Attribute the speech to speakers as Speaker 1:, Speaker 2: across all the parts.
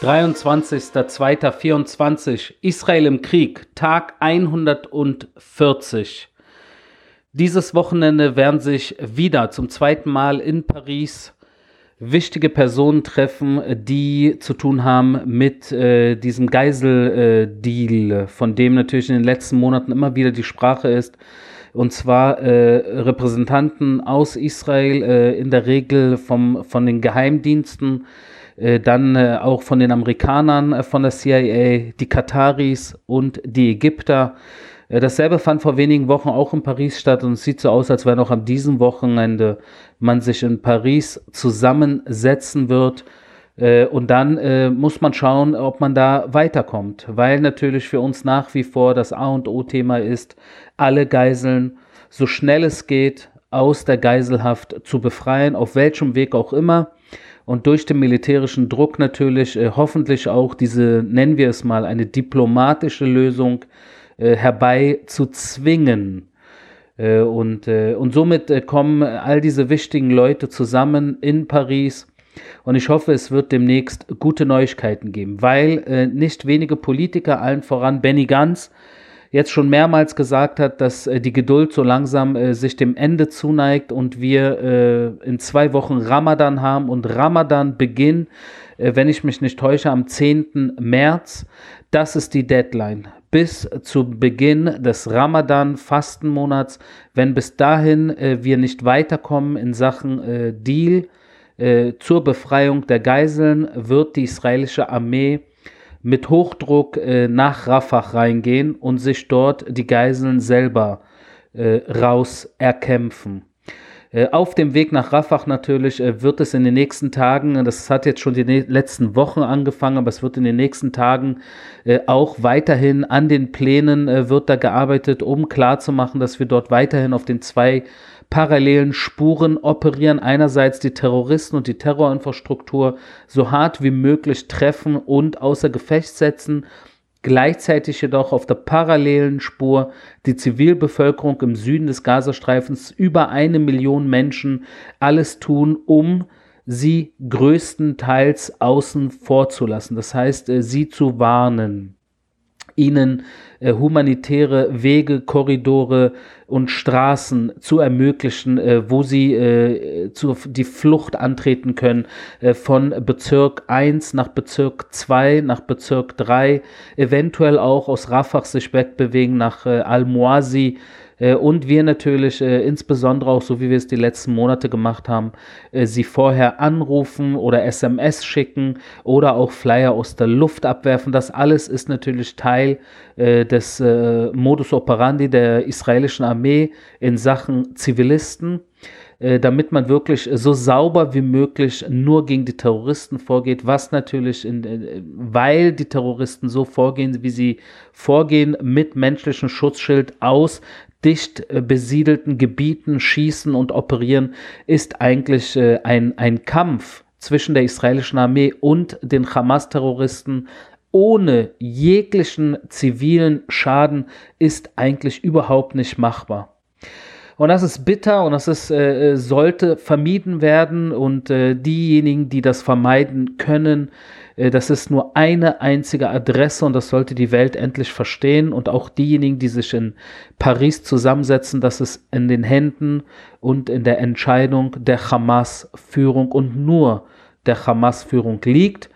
Speaker 1: 23.02.24 Israel im Krieg, Tag 140. Dieses Wochenende werden sich wieder zum zweiten Mal in Paris wichtige Personen treffen, die zu tun haben mit äh, diesem Geiseldeal, äh, von dem natürlich in den letzten Monaten immer wieder die Sprache ist. Und zwar äh, Repräsentanten aus Israel, äh, in der Regel vom, von den Geheimdiensten, dann äh, auch von den Amerikanern äh, von der CIA, die Kataris und die Ägypter. Dasselbe fand vor wenigen Wochen auch in Paris statt und es sieht so aus, als wenn auch an diesem Wochenende man sich in Paris zusammensetzen wird. Und dann muss man schauen, ob man da weiterkommt, weil natürlich für uns nach wie vor das A und O-Thema ist, alle Geiseln so schnell es geht aus der Geiselhaft zu befreien, auf welchem Weg auch immer und durch den militärischen Druck natürlich äh, hoffentlich auch diese, nennen wir es mal, eine diplomatische Lösung äh, herbei zu zwingen. Äh, und, äh, und somit äh, kommen all diese wichtigen Leute zusammen in Paris. Und ich hoffe, es wird demnächst gute Neuigkeiten geben, weil äh, nicht wenige Politiker, allen voran Benny Gantz, jetzt schon mehrmals gesagt hat, dass äh, die Geduld so langsam äh, sich dem Ende zuneigt und wir äh, in zwei Wochen Ramadan haben und Ramadan Beginn, äh, wenn ich mich nicht täusche, am 10. März. Das ist die Deadline. Bis zu Beginn des Ramadan-Fastenmonats, wenn bis dahin äh, wir nicht weiterkommen in Sachen Deal, zur Befreiung der Geiseln wird die israelische Armee mit Hochdruck äh, nach Rafah reingehen und sich dort die Geiseln selber äh, raus erkämpfen. Äh, auf dem Weg nach Rafah natürlich äh, wird es in den nächsten Tagen, das hat jetzt schon die letzten Wochen angefangen, aber es wird in den nächsten Tagen äh, auch weiterhin an den Plänen wird da gearbeitet, um klarzumachen, dass wir dort weiterhin auf den zwei parallelen Spuren operieren. Einerseits die Terroristen und die Terrorinfrastruktur so hart wie möglich treffen und außer Gefecht setzen. Gleichzeitig jedoch auf der parallelen Spur die Zivilbevölkerung im Süden des Gazastreifens über eine Million Menschen alles tun, um sie größtenteils außen vorzulassen. Das heißt, äh, sie zu warnen ihnen äh, humanitäre Wege, Korridore und Straßen zu ermöglichen, äh, wo sie äh, zu, die Flucht antreten können äh, von Bezirk 1 nach Bezirk 2, nach Bezirk 3, eventuell auch aus Rafah sich wegbewegen nach äh, Al-Muazi, und wir natürlich äh, insbesondere auch, so wie wir es die letzten Monate gemacht haben, äh, sie vorher anrufen oder SMS schicken oder auch Flyer aus der Luft abwerfen. Das alles ist natürlich Teil des Modus operandi der israelischen Armee in Sachen Zivilisten damit man wirklich so sauber wie möglich nur gegen die Terroristen vorgeht, was natürlich, in, weil die Terroristen so vorgehen, wie sie vorgehen, mit menschlichem Schutzschild aus dicht äh, besiedelten Gebieten schießen und operieren, ist eigentlich äh, ein, ein Kampf zwischen der israelischen Armee und den Hamas-Terroristen ohne jeglichen zivilen Schaden ist eigentlich überhaupt nicht machbar. Und das ist bitter und das ist, äh, äh sollte vermieden werden. Und äh, diejenigen, die das vermeiden können, äh, das ist nur eine einzige Adresse und das sollte die Welt endlich verstehen. Und auch diejenigen, die sich in Paris zusammensetzen, dass es in den Händen und in der Entscheidung der Hamas-Führung und nur der Hamas-Führung liegt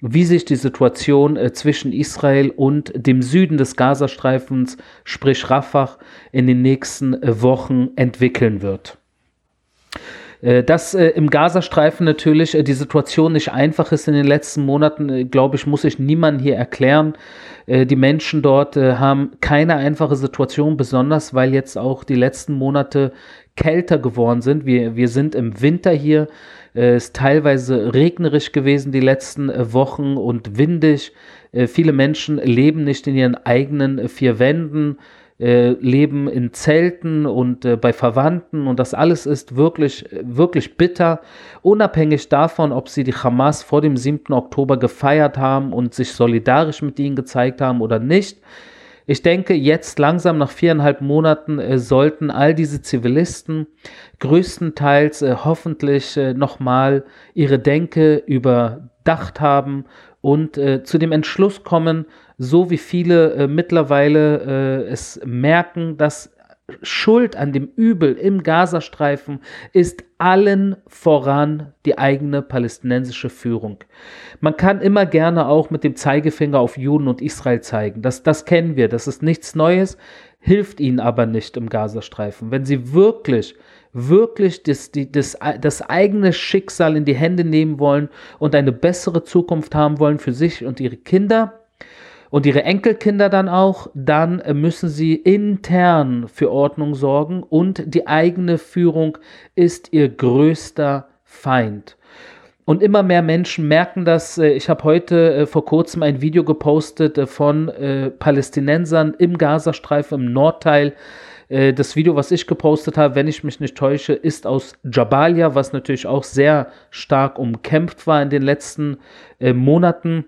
Speaker 1: wie sich die Situation äh, zwischen Israel und dem Süden des Gazastreifens, sprich Rafah, in den nächsten äh, Wochen entwickeln wird. Äh, dass äh, im Gazastreifen natürlich äh, die Situation nicht einfach ist in den letzten Monaten, glaube ich, muss ich niemandem hier erklären. Die Menschen dort haben keine einfache Situation, besonders weil jetzt auch die letzten Monate kälter geworden sind. Wir, wir sind im Winter hier. Es ist teilweise regnerisch gewesen die letzten Wochen und windig. Viele Menschen leben nicht in ihren eigenen vier Wänden. Äh, leben in Zelten und äh, bei Verwandten und das alles ist wirklich, wirklich bitter, unabhängig davon, ob sie die Hamas vor dem 7. Oktober gefeiert haben und sich solidarisch mit ihnen gezeigt haben oder nicht. Ich denke, jetzt langsam nach viereinhalb Monaten äh, sollten all diese Zivilisten größtenteils äh, hoffentlich äh, nochmal ihre Denke überdacht haben und äh, zu dem Entschluss kommen, so wie viele äh, mittlerweile äh, es merken, dass Schuld an dem Übel im Gazastreifen ist allen voran die eigene palästinensische Führung. Man kann immer gerne auch mit dem Zeigefinger auf Juden und Israel zeigen. Das, das kennen wir, das ist nichts Neues, hilft ihnen aber nicht im Gazastreifen. Wenn sie wirklich wirklich das, die, das, das eigene Schicksal in die Hände nehmen wollen und eine bessere Zukunft haben wollen für sich und ihre Kinder, und ihre Enkelkinder dann auch, dann müssen sie intern für Ordnung sorgen und die eigene Führung ist ihr größter Feind. Und immer mehr Menschen merken das. Äh, ich habe heute äh, vor kurzem ein Video gepostet äh, von Palästinensern im Gazastreifen, im Nordteil. Das Video, was ich gepostet habe, wenn ich mich nicht täusche, ist aus Jabalia, was natürlich auch sehr stark umkämpft war in den letzten Monaten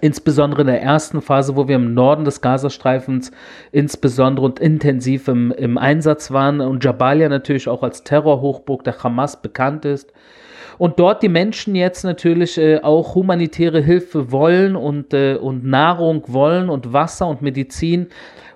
Speaker 1: insbesondere in der ersten Phase, wo wir im Norden des Gazastreifens insbesondere und intensiv im, im Einsatz waren und Jabalia natürlich auch als Terrorhochburg der Hamas bekannt ist. Und dort die Menschen jetzt natürlich äh, auch humanitäre Hilfe wollen und, äh, und Nahrung wollen und Wasser und Medizin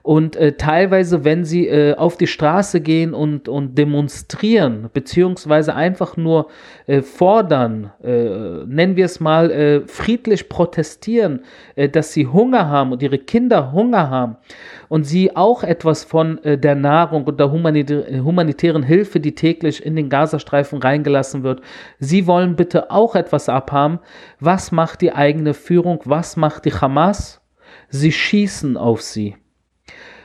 Speaker 1: und äh, teilweise, wenn sie äh, auf die Straße gehen und, und demonstrieren, beziehungsweise einfach nur äh, fordern, äh, nennen wir es mal, äh, friedlich protestieren, äh, dass sie Hunger haben und ihre Kinder Hunger haben und sie auch etwas von der Nahrung und der humanitä humanitären Hilfe, die täglich in den Gazastreifen reingelassen wird, sie wollen bitte auch etwas abhaben. Was macht die eigene Führung? Was macht die Hamas? Sie schießen auf sie.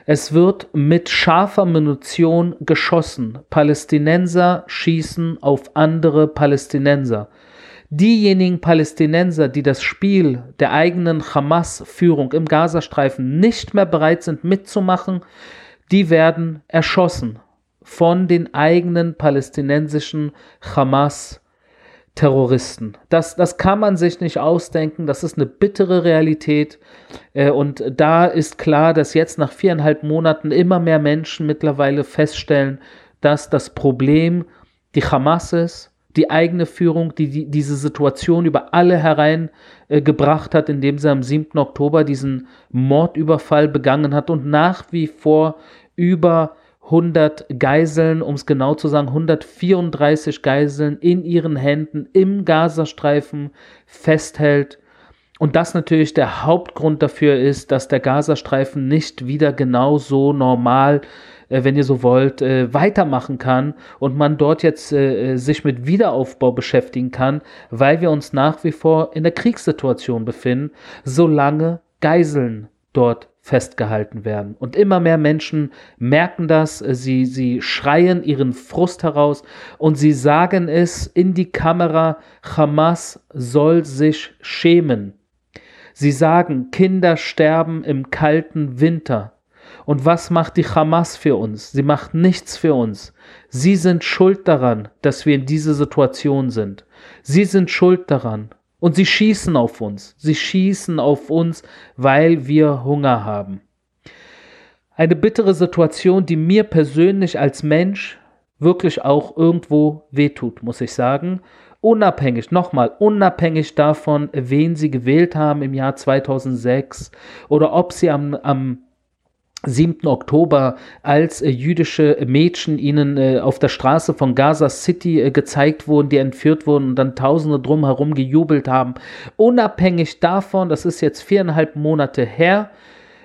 Speaker 1: Es wird mit scharfer Munition geschossen. Palästinenser schießen auf andere Palästinenser. Diejenigen Palästinenser, die das Spiel der eigenen Hamas-Führung im Gazastreifen nicht mehr bereit sind mitzumachen, die werden erschossen von den eigenen palästinensischen Hamas-Führern. Terroristen. Das, das kann man sich nicht ausdenken, das ist eine bittere Realität. Äh, und da ist klar, dass jetzt nach viereinhalb Monaten immer mehr Menschen mittlerweile feststellen, dass das Problem die Hamas ist, die eigene Führung, die, die diese Situation über alle hereingebracht äh, hat, indem sie am 7. Oktober diesen Mordüberfall begangen hat und nach wie vor über 100 Geiseln, um es genau zu sagen, 134 Geiseln in ihren Händen im Gazastreifen festhält. Und das natürlich der Hauptgrund dafür ist, dass der Gazastreifen nicht wieder genauso normal, äh, wenn ihr so wollt, äh, weitermachen kann und man dort jetzt äh, sich mit Wiederaufbau beschäftigen kann, weil wir uns nach wie vor in der Kriegssituation befinden, solange Geiseln dort festgehalten werden. Und immer mehr Menschen merken das, sie, sie schreien ihren Frust heraus und sie sagen es in die Kamera, Hamas soll sich schämen. Sie sagen, Kinder sterben im kalten Winter. Und was macht die Hamas für uns? Sie macht nichts für uns. Sie sind schuld daran, dass wir in dieser Situation sind. Sie sind schuld daran. Und sie schießen auf uns. Sie schießen auf uns, weil wir Hunger haben. Eine bittere Situation, die mir persönlich als Mensch wirklich auch irgendwo wehtut, muss ich sagen. Unabhängig, nochmal, unabhängig davon, wen sie gewählt haben im Jahr 2006 oder ob sie am, am 7. Oktober, als äh, jüdische Mädchen ihnen äh, auf der Straße von Gaza City äh, gezeigt wurden, die entführt wurden und dann Tausende drumherum gejubelt haben. Unabhängig davon, das ist jetzt viereinhalb Monate her,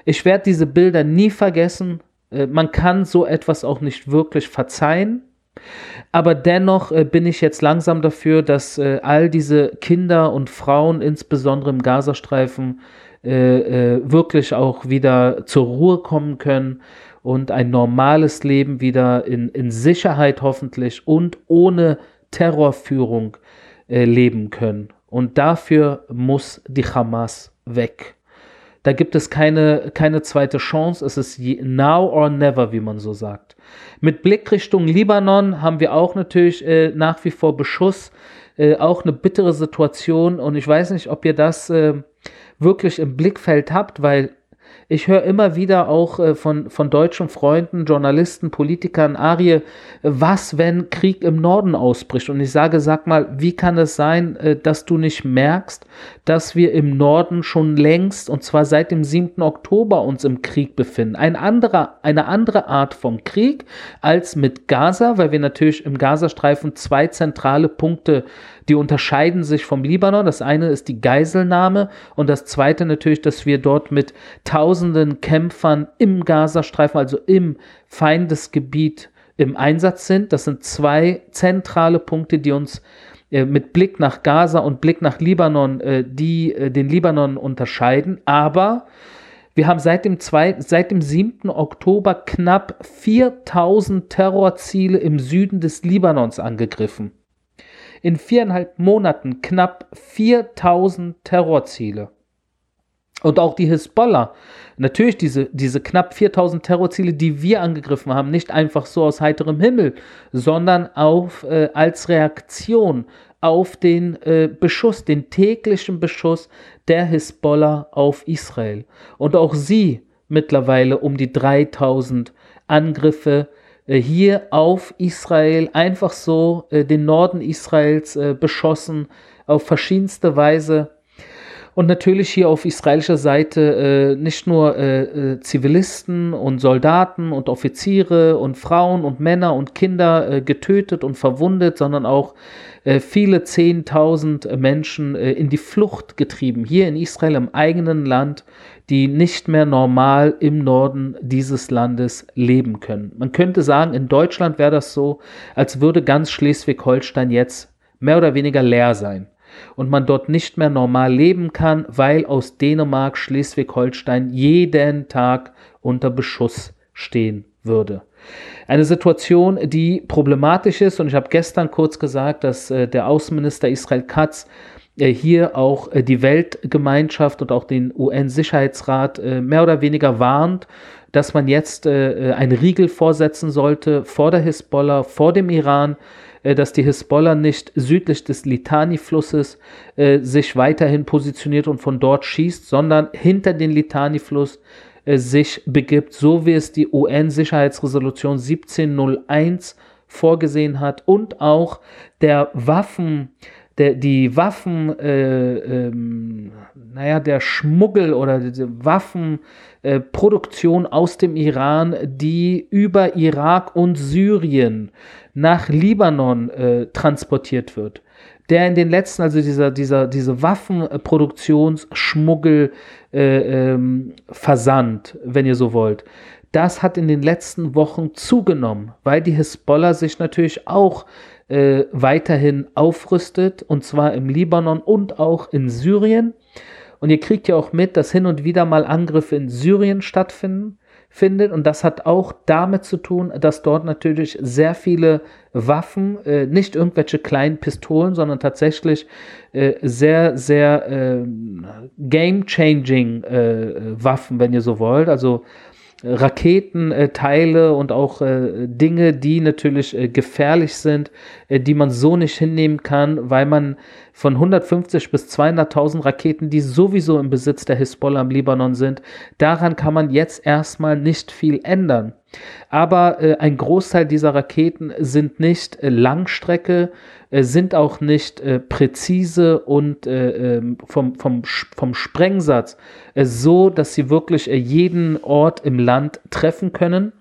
Speaker 1: ich werde diese Bilder nie vergessen. Man kann so etwas auch nicht wirklich verzeihen. Aber dennoch bin ich jetzt langsam dafür, dass all diese Kinder und Frauen, insbesondere im Gazastreifen, äh, äh, wirklich auch wieder zur Ruhe kommen können und ein normales Leben wieder in, in Sicherheit hoffentlich und ohne Terrorführung äh, leben können. Und dafür muss die Hamas weg. Da gibt es keine, keine zweite Chance. Es ist now or never, wie man so sagt. Mit Blick Richtung Libanon haben wir auch natürlich äh, nach wie vor Beschuss. Äh, auch eine bittere Situation. Und ich weiß nicht, ob ihr das äh, wirklich im Blickfeld habt, weil ich höre immer wieder auch äh, von, von deutschen Freunden, Journalisten, Politikern, Arie, was, wenn Krieg im Norden ausbricht? Und ich sage, sag mal, wie kann es sein, äh, dass du nicht merkst, dass wir im Norden schon längst, und zwar seit dem 7. Oktober, uns im Krieg befinden? Ein anderer, eine andere Art vom Krieg als mit Gaza, weil wir natürlich im Gazastreifen zwei zentrale Punkte die unterscheiden sich vom Libanon. Das eine ist die Geiselnahme und das zweite natürlich, dass wir dort mit tausenden Kämpfern im Gazastreifen, also im Feindesgebiet, im Einsatz sind. Das sind zwei zentrale Punkte, die uns äh, mit Blick nach Gaza und Blick nach Libanon, äh, die äh, den Libanon unterscheiden. Aber wir haben seit dem, 2, seit dem 7. Oktober knapp 4000 Terrorziele im Süden des Libanons angegriffen in viereinhalb Monaten knapp 4000 Terrorziele. Und auch die Hisbollah, natürlich diese, diese knapp 4000 Terrorziele, die wir angegriffen haben, nicht einfach so aus heiterem Himmel, sondern auf, äh, als Reaktion auf den äh, Beschuss, den täglichen Beschuss der Hisbollah auf Israel. Und auch sie mittlerweile um die 3000 Angriffe hier auf Israel einfach so äh, den Norden Israels äh, beschossen auf verschiedenste Weise. Und natürlich hier auf israelischer Seite äh, nicht nur äh, äh, Zivilisten und Soldaten und Offiziere und Frauen und Männer und Kinder getötet und verwundet, sondern auch viele Zehntausend Menschen in die Flucht getrieben. Hier in Israel im eigenen Land die nicht mehr normal im Norden dieses Landes leben können. Man könnte sagen, in Deutschland wäre das so, als würde ganz Schleswig-Holstein jetzt mehr oder weniger leer sein und man dort nicht mehr normal leben kann, weil aus Dänemark Schleswig-Holstein jeden Tag unter Beschuss stehen würde. Eine Situation, die problematisch ist und ich habe gestern kurz gesagt, dass äh, der Außenminister Israel Katz äh, hier auch äh, die Weltgemeinschaft und auch den UN-Sicherheitsrat mehr oder weniger warnt, dass man jetzt einen Riegel vorsetzen sollte vor der Hisbollah, vor dem Iran, dass die Hisbollah nicht südlich des Litani-Flusses sich weiterhin positioniert und von dort schießt, sondern hinter den Litani-Fluss sich begibt, so wie es die UN-Sicherheitsresolution 1701 vorgesehen hat und auch der Waffen, der, die Waffen, äh, ähm, naja, der Schmuggel oder die Waffenproduktion äh, aus dem Iran, die über Irak und Syrien nach Libanon äh, transportiert wird. Der in den letzten, also dieser, dieser, diese Waffenproduktionsschmuggel, äh, ähm, Versand, wenn ihr so wollt, das hat in den letzten Wochen zugenommen, weil die Hisbollah sich natürlich auch äh, weiterhin aufrüstet, und zwar im Libanon und auch in Syrien. Und ihr kriegt ja auch mit, dass hin und wieder mal Angriffe in Syrien stattfinden. Findet. Und das hat auch damit zu tun, dass dort natürlich sehr viele Waffen, äh, nicht irgendwelche kleinen Pistolen, sondern tatsächlich äh, sehr, sehr äh, game-changing Waffen, wenn ihr so wollt. Also Raketenteile und auch äh, Dinge, die natürlich äh, gefährlich sind, äh, die man so nicht hinnehmen kann, weil man von 150 bis 200.000 Raketen, die sowieso im Besitz der Hisbollah im Libanon sind, daran kann man jetzt erstmal nicht viel ändern. Aber äh, ein Großteil dieser Raketen sind nicht äh, Langstrecke, äh, sind auch nicht äh, präzise und äh, ähm, vom, vom, vom Sprengsatz äh, so, dass sie wirklich jeden Ort im Land treffen können.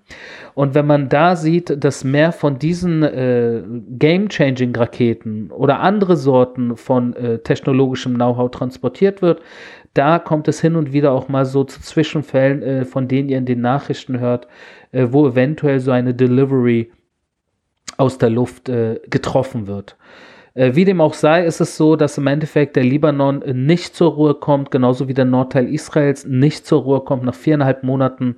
Speaker 1: Und wenn man da sieht, dass mehr von diesen äh, Game-Changing Raketen oder andere Sorten von äh, technologischem Know-how transportiert wird, da kommt es hin und wieder auch mal so zu Zwischenfällen, äh, von denen ihr in den Nachrichten hört, äh, wo eventuell so eine Delivery aus der Luft äh, getroffen wird. Äh, wie dem auch sei, ist es so, dass im Endeffekt der Libanon nicht zur Ruhe kommt, genauso wie der Nordteil Israels nicht zur Ruhe kommt nach viereinhalb Monaten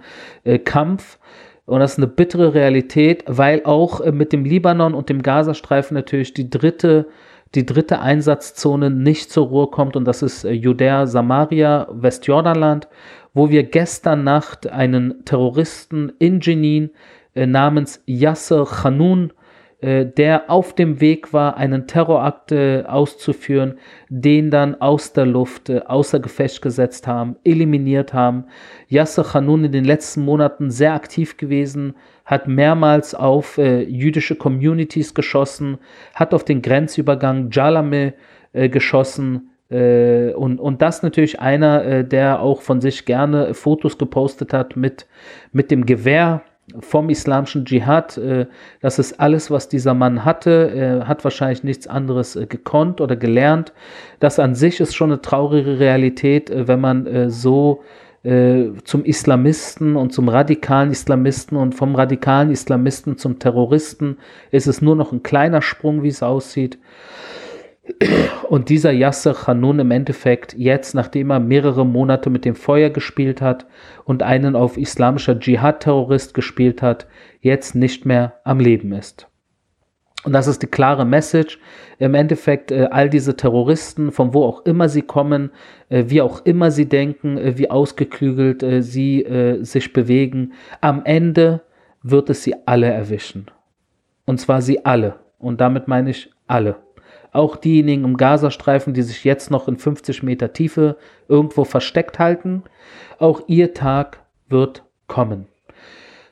Speaker 1: Kampf. Und das ist eine bittere Realität, weil auch äh, mit dem Libanon und dem Gazastreifen natürlich die dritte die dritte Einsatzzone nicht zur Ruhe kommt. Und das ist Judäa, Samaria, Westjordanland, wo wir gestern Nacht einen Terroristen in Jenin namens Yasser Khanun äh, der auf dem Weg war, einen Terrorakt äh, auszuführen, den dann aus der Luft äh, außer Gefecht gesetzt haben, eliminiert haben. Yasser Khanun in den letzten Monaten sehr aktiv gewesen, hat mehrmals auf äh, jüdische Communities geschossen, hat auf den Grenzübergang Jalame äh, geschossen, äh, und, und das natürlich einer, der auch von sich gerne Fotos gepostet hat mit, mit dem Gewehr vom islamischen Dschihad. Äh, das ist alles, was dieser Mann hatte. Er hat wahrscheinlich nichts anderes äh, gekonnt oder gelernt. Das an sich ist schon eine traurige Realität, äh, wenn man äh, so zum Islamisten und zum radikalen Islamisten und vom radikalen Islamisten zum Terroristen ist es nur noch ein kleiner Sprung, wie es aussieht. Und dieser Yasser Khanun im Endeffekt jetzt, nachdem er mehrere Monate mit dem Feuer gespielt hat und einen auf islamischer Dschihad-Terrorist gespielt hat, jetzt nicht mehr am Leben ist. Und das ist die klare Message. Im Endeffekt, äh, all diese Terroristen, von wo auch immer sie kommen, äh, wie auch immer sie denken, äh, wie ausgeklügelt äh, sie äh, sich bewegen, am Ende wird es sie alle erwischen. Und zwar sie alle. Und damit meine ich alle auch diejenigen im Gazastreifen, die sich jetzt noch in 50 Meter Tiefe irgendwo versteckt halten, auch ihr Tag wird kommen.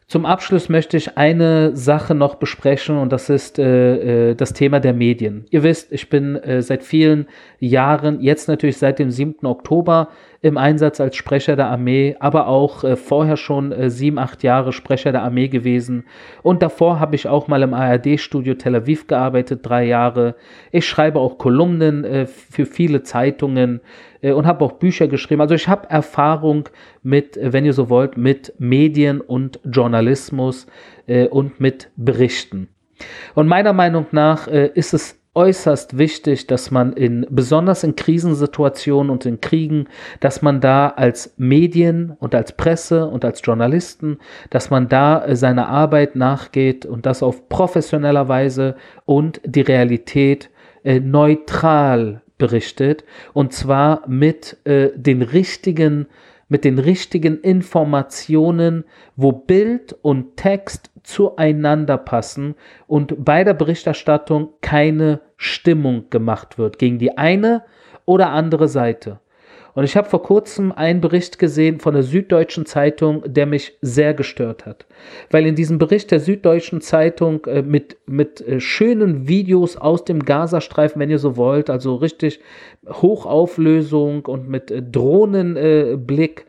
Speaker 1: Zum Abschluss möchte ich eine Sache noch besprechen und das ist äh, äh, das Thema der Medien. Ihr wisst, ich bin äh, seit vielen Jahren, jetzt natürlich seit dem 7. Oktober, im Einsatz als Sprecher der Armee, aber auch äh, vorher schon äh, sieben, acht Jahre Sprecher der Armee gewesen. Und davor habe ich auch mal im ARD-Studio Tel Aviv gearbeitet, drei Jahre. Ich schreibe auch Kolumnen äh, für viele Zeitungen und habe auch Bücher geschrieben. Also ich habe Erfahrung mit, äh, wenn ihr so wollt, mit Medien und Journalismus äh, und mit Berichten. Und meiner Meinung nach ist es äußerst wichtig, dass man in, besonders in Krisensituationen und in Kriegen, dass man da als Medien und als Presse und als Journalisten, dass man da äh, seiner Arbeit nachgeht und das auf professioneller Weise und die Realität äh, neutral berichtet und zwar mit äh, den richtigen mit den richtigen Informationen, wo Bild und Text zueinander passen und bei der Berichterstattung keine Stimmung gemacht wird gegen die eine oder andere Seite. Und ich habe vor kurzem einen Bericht gesehen von der Süddeutschen Zeitung, der mich sehr gestört hat. Weil in diesem Bericht der Süddeutschen Zeitung äh, mit, mit äh, schönen Videos aus dem Gazastreifen, wenn ihr so wollt, also richtig Hochauflösung und mit äh, Drohnenblick,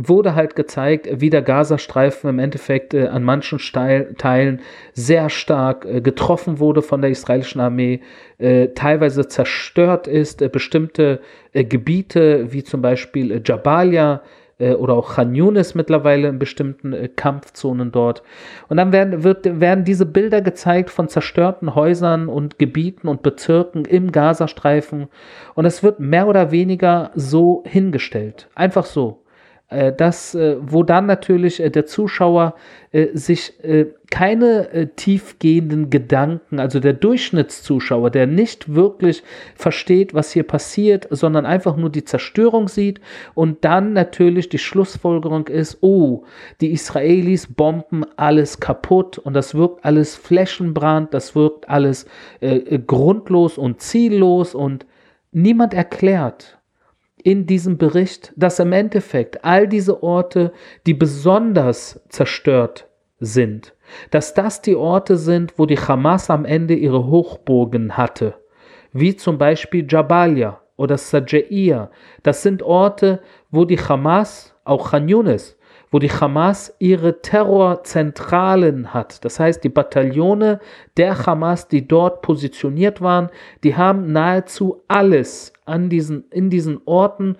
Speaker 1: wurde halt gezeigt, wie der Gazastreifen im Endeffekt äh, an manchen Steil Teilen sehr stark äh, getroffen wurde von der israelischen Armee, äh, teilweise zerstört ist, äh, bestimmte äh, Gebiete wie zum Beispiel äh, Jabalia oder auch Khan Yunis mittlerweile in bestimmten Kampfzonen dort. Und dann werden, wird, werden diese Bilder gezeigt von zerstörten Häusern und Gebieten und Bezirken im Gazastreifen und es wird mehr oder weniger so hingestellt. Einfach so. Äh, das, äh, wo dann natürlich äh, der Zuschauer sich keine tiefgehenden Gedanken, also der Durchschnittszuschauer, der nicht wirklich versteht, was hier passiert, sondern einfach nur die Zerstörung sieht und dann natürlich die Schlussfolgerung ist, oh, die Israelis bomben alles kaputt und das wirkt alles Flächenbrand, das wirkt alles äh, grundlos und ziellos und niemand erklärt, in diesem Bericht, dass im Endeffekt all diese Orte, die besonders zerstört sind, dass das die Orte sind, wo die Hamas am Ende ihre Hochburgen hatte, wie zum Beispiel Jabalia oder Sajaiya. Das sind Orte, wo die Hamas, auch Khan Yunis, wo die Hamas ihre Terrorzentralen hat. Das heißt, die Bataillone der Hamas, die dort positioniert waren, die haben nahezu alles an diesen, in diesen Orten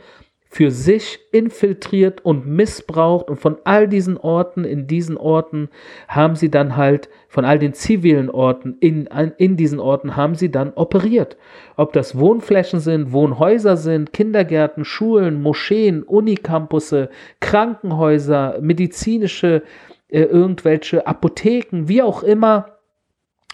Speaker 1: für sich infiltriert und missbraucht und von all diesen Orten, in diesen Orten haben sie dann halt, von all den zivilen Orten in, in diesen Orten haben sie dann operiert. Ob das Wohnflächen sind, Wohnhäuser sind, Kindergärten, Schulen, Moscheen, Unicampusse, Krankenhäuser, medizinische, äh, irgendwelche Apotheken, wie auch immer,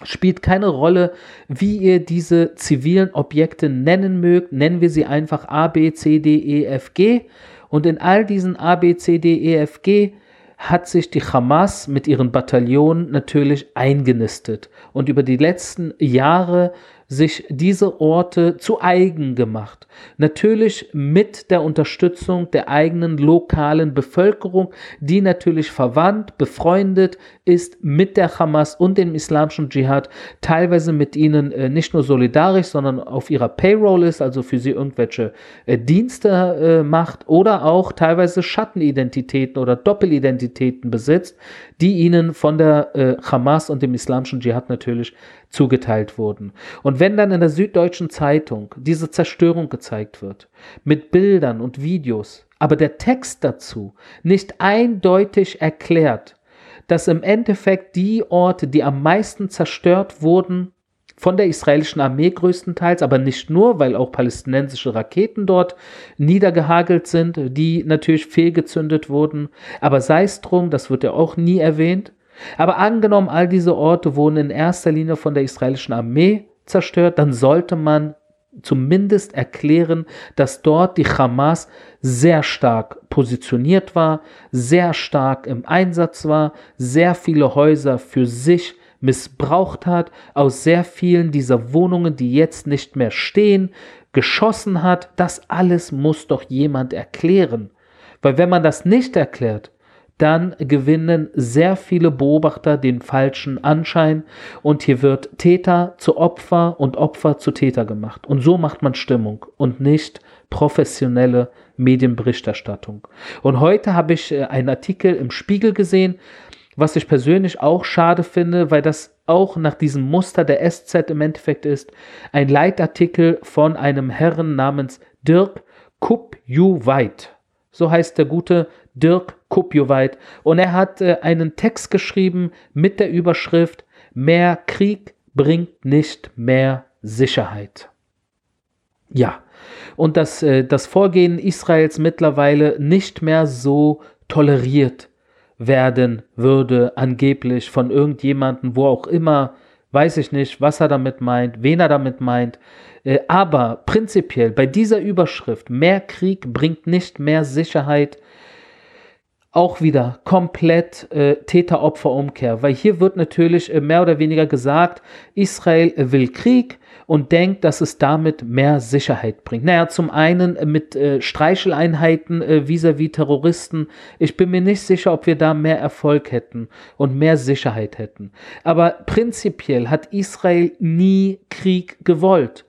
Speaker 1: spielt keine Rolle, wie ihr diese zivilen Objekte nennen mögt. Nennen wir sie einfach A, B, C, D, E, F, G. Und in all diesen A, B, C, D, E, F, G hat sich die Hamas mit ihren Bataillonen natürlich eingenistet und über die letzten Jahre sich diese Orte zu eigen gemacht. Natürlich mit der Unterstützung der eigenen lokalen Bevölkerung, die natürlich verwandt, befreundet ist mit der Hamas und dem islamischen Dschihad, teilweise mit ihnen äh, nicht nur solidarisch, sondern auf ihrer Payroll ist, also für sie irgendwelche äh, Dienste äh, macht oder auch teilweise Schattenidentitäten oder Doppelidentitäten besitzt, die ihnen von der äh, Hamas und dem islamischen Dschihad natürlich zugeteilt wurden. Und wenn dann in der Süddeutschen Zeitung diese Zerstörung gezeigt wird, mit Bildern und Videos, aber der Text dazu nicht eindeutig erklärt, dass im Endeffekt die Orte, die am meisten zerstört wurden, von der israelischen Armee größtenteils, aber nicht nur, weil auch palästinensische Raketen dort niedergehagelt sind, die natürlich fehlgezündet wurden. Aber sei es drum, das wird ja auch nie erwähnt. Aber angenommen, all diese Orte wurden in erster Linie von der israelischen Armee zerstört, dann sollte man zumindest erklären, dass dort die Hamas sehr stark positioniert war, sehr stark im Einsatz war, sehr viele Häuser für sich missbraucht hat, aus sehr vielen dieser Wohnungen, die jetzt nicht mehr stehen, geschossen hat. Das alles muss doch jemand erklären. Weil wenn man das nicht erklärt, dann gewinnen sehr viele Beobachter den falschen Anschein und hier wird Täter zu Opfer und Opfer zu Täter gemacht. Und so macht man Stimmung und nicht professionelle Medienberichterstattung. Und heute habe ich äh, einen Artikel im Spiegel gesehen, was ich persönlich auch schade finde, weil das auch nach diesem Muster der SZ im Endeffekt ist, ein Leitartikel von einem Herrn namens Dirk Kupjuweit. So heißt der gute Dirk Kupjuweit. Und er hat äh, einen Text geschrieben mit der Überschrift Mehr Krieg bringt nicht mehr Sicherheit. Ja, und dass äh, das Vorgehen Israels mittlerweile nicht mehr so toleriert werden würde, angeblich von irgendjemandem, wo auch immer, weiß ich nicht, was er damit meint, wen er damit meint. Äh, aber prinzipiell bei dieser Überschrift, mehr Krieg bringt nicht mehr Sicherheit, auch wieder komplett äh, Täter-Opfer-Umkehr, weil hier wird natürlich äh, mehr oder weniger gesagt, Israel will Krieg und denkt, dass es damit mehr Sicherheit bringt. Naja, zum einen äh, mit äh, Streicheleinheiten äh, vis-à-vis -vis Terroristen. Ich bin mir nicht sicher, ob wir da mehr Erfolg hätten und mehr Sicherheit hätten. Aber prinzipiell hat Israel nie Krieg gewollt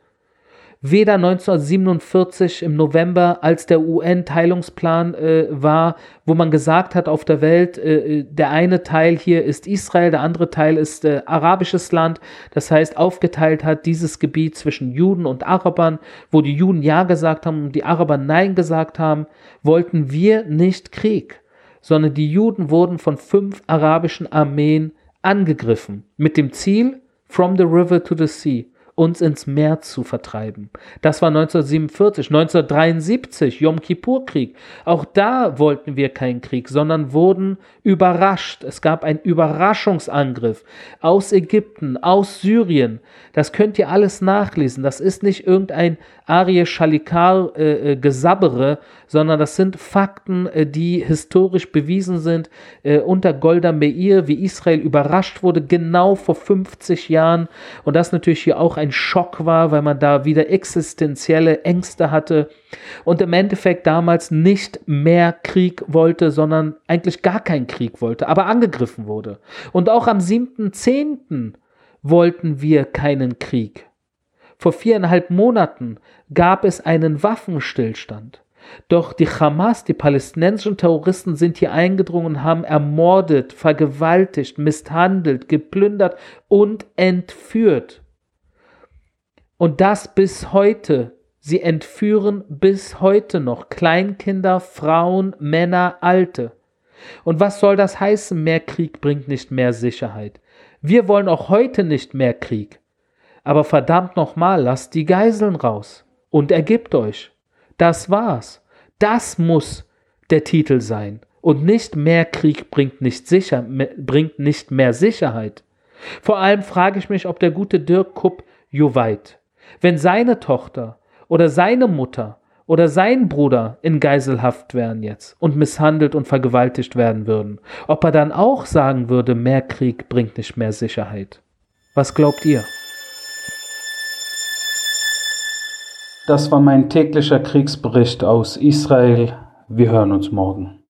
Speaker 1: weder 1947 im November, als der UN-Teilungsplan äh, war, wo man gesagt hat auf der Welt, äh, der eine Teil hier ist Israel, der andere Teil ist äh, arabisches Land, das heißt aufgeteilt hat dieses Gebiet zwischen Juden und Arabern, wo die Juden Ja gesagt haben und die Araber Nein gesagt haben, wollten wir nicht Krieg, sondern die Juden wurden von fünf arabischen Armeen angegriffen mit dem Ziel, from the river to the sea uns ins Meer zu vertreiben. Das war 1947, 1973, Yom Kippur-Krieg. Auch da wollten wir keinen Krieg, sondern wurden überrascht. Es gab einen Überraschungsangriff aus Ägypten, aus Syrien. Das könnt ihr alles nachlesen. Das ist nicht irgendein Arie Shalikar äh, äh, sondern das sind Fakten, äh, die historisch bewiesen sind. Äh, unter Golda Meir, wie Israel überrascht wurde, genau vor 50 Jahren. Und das natürlich hier auch ein Schock war, weil man da wieder existenzielle Ängste hatte und im Endeffekt damals nicht mehr Krieg wollte, sondern eigentlich gar keinen Krieg wollte, aber angegriffen wurde. Und auch am 7.10. wollten wir keinen Krieg. Vor viereinhalb Monaten gab es einen Waffenstillstand. Doch die Hamas, die palästinensischen Terroristen sind hier eingedrungen und haben ermordet, vergewaltigt, misshandelt, geplündert und entführt. Und das bis heute. Sie entführen bis heute noch Kleinkinder, Frauen, Männer, Alte. Und was soll das heißen? Mehr Krieg bringt nicht mehr Sicherheit. Wir wollen auch heute nicht mehr Krieg. Aber verdammt nochmal, lasst die Geiseln raus und ergibt euch. Das war's. Das muss der Titel sein. Und nicht mehr Krieg bringt nicht, sicher, bringt nicht mehr Sicherheit. Vor allem frage ich mich, ob der gute Dirk Kupp Joweit, wenn seine Tochter oder seine Mutter oder sein Bruder in Geiselhaft wären jetzt und misshandelt und vergewaltigt werden würden, ob er dann auch sagen würde, mehr Krieg bringt nicht mehr Sicherheit. Was glaubt ihr? Das war mein täglicher Kriegsbericht aus Israel. Wir hören uns morgen.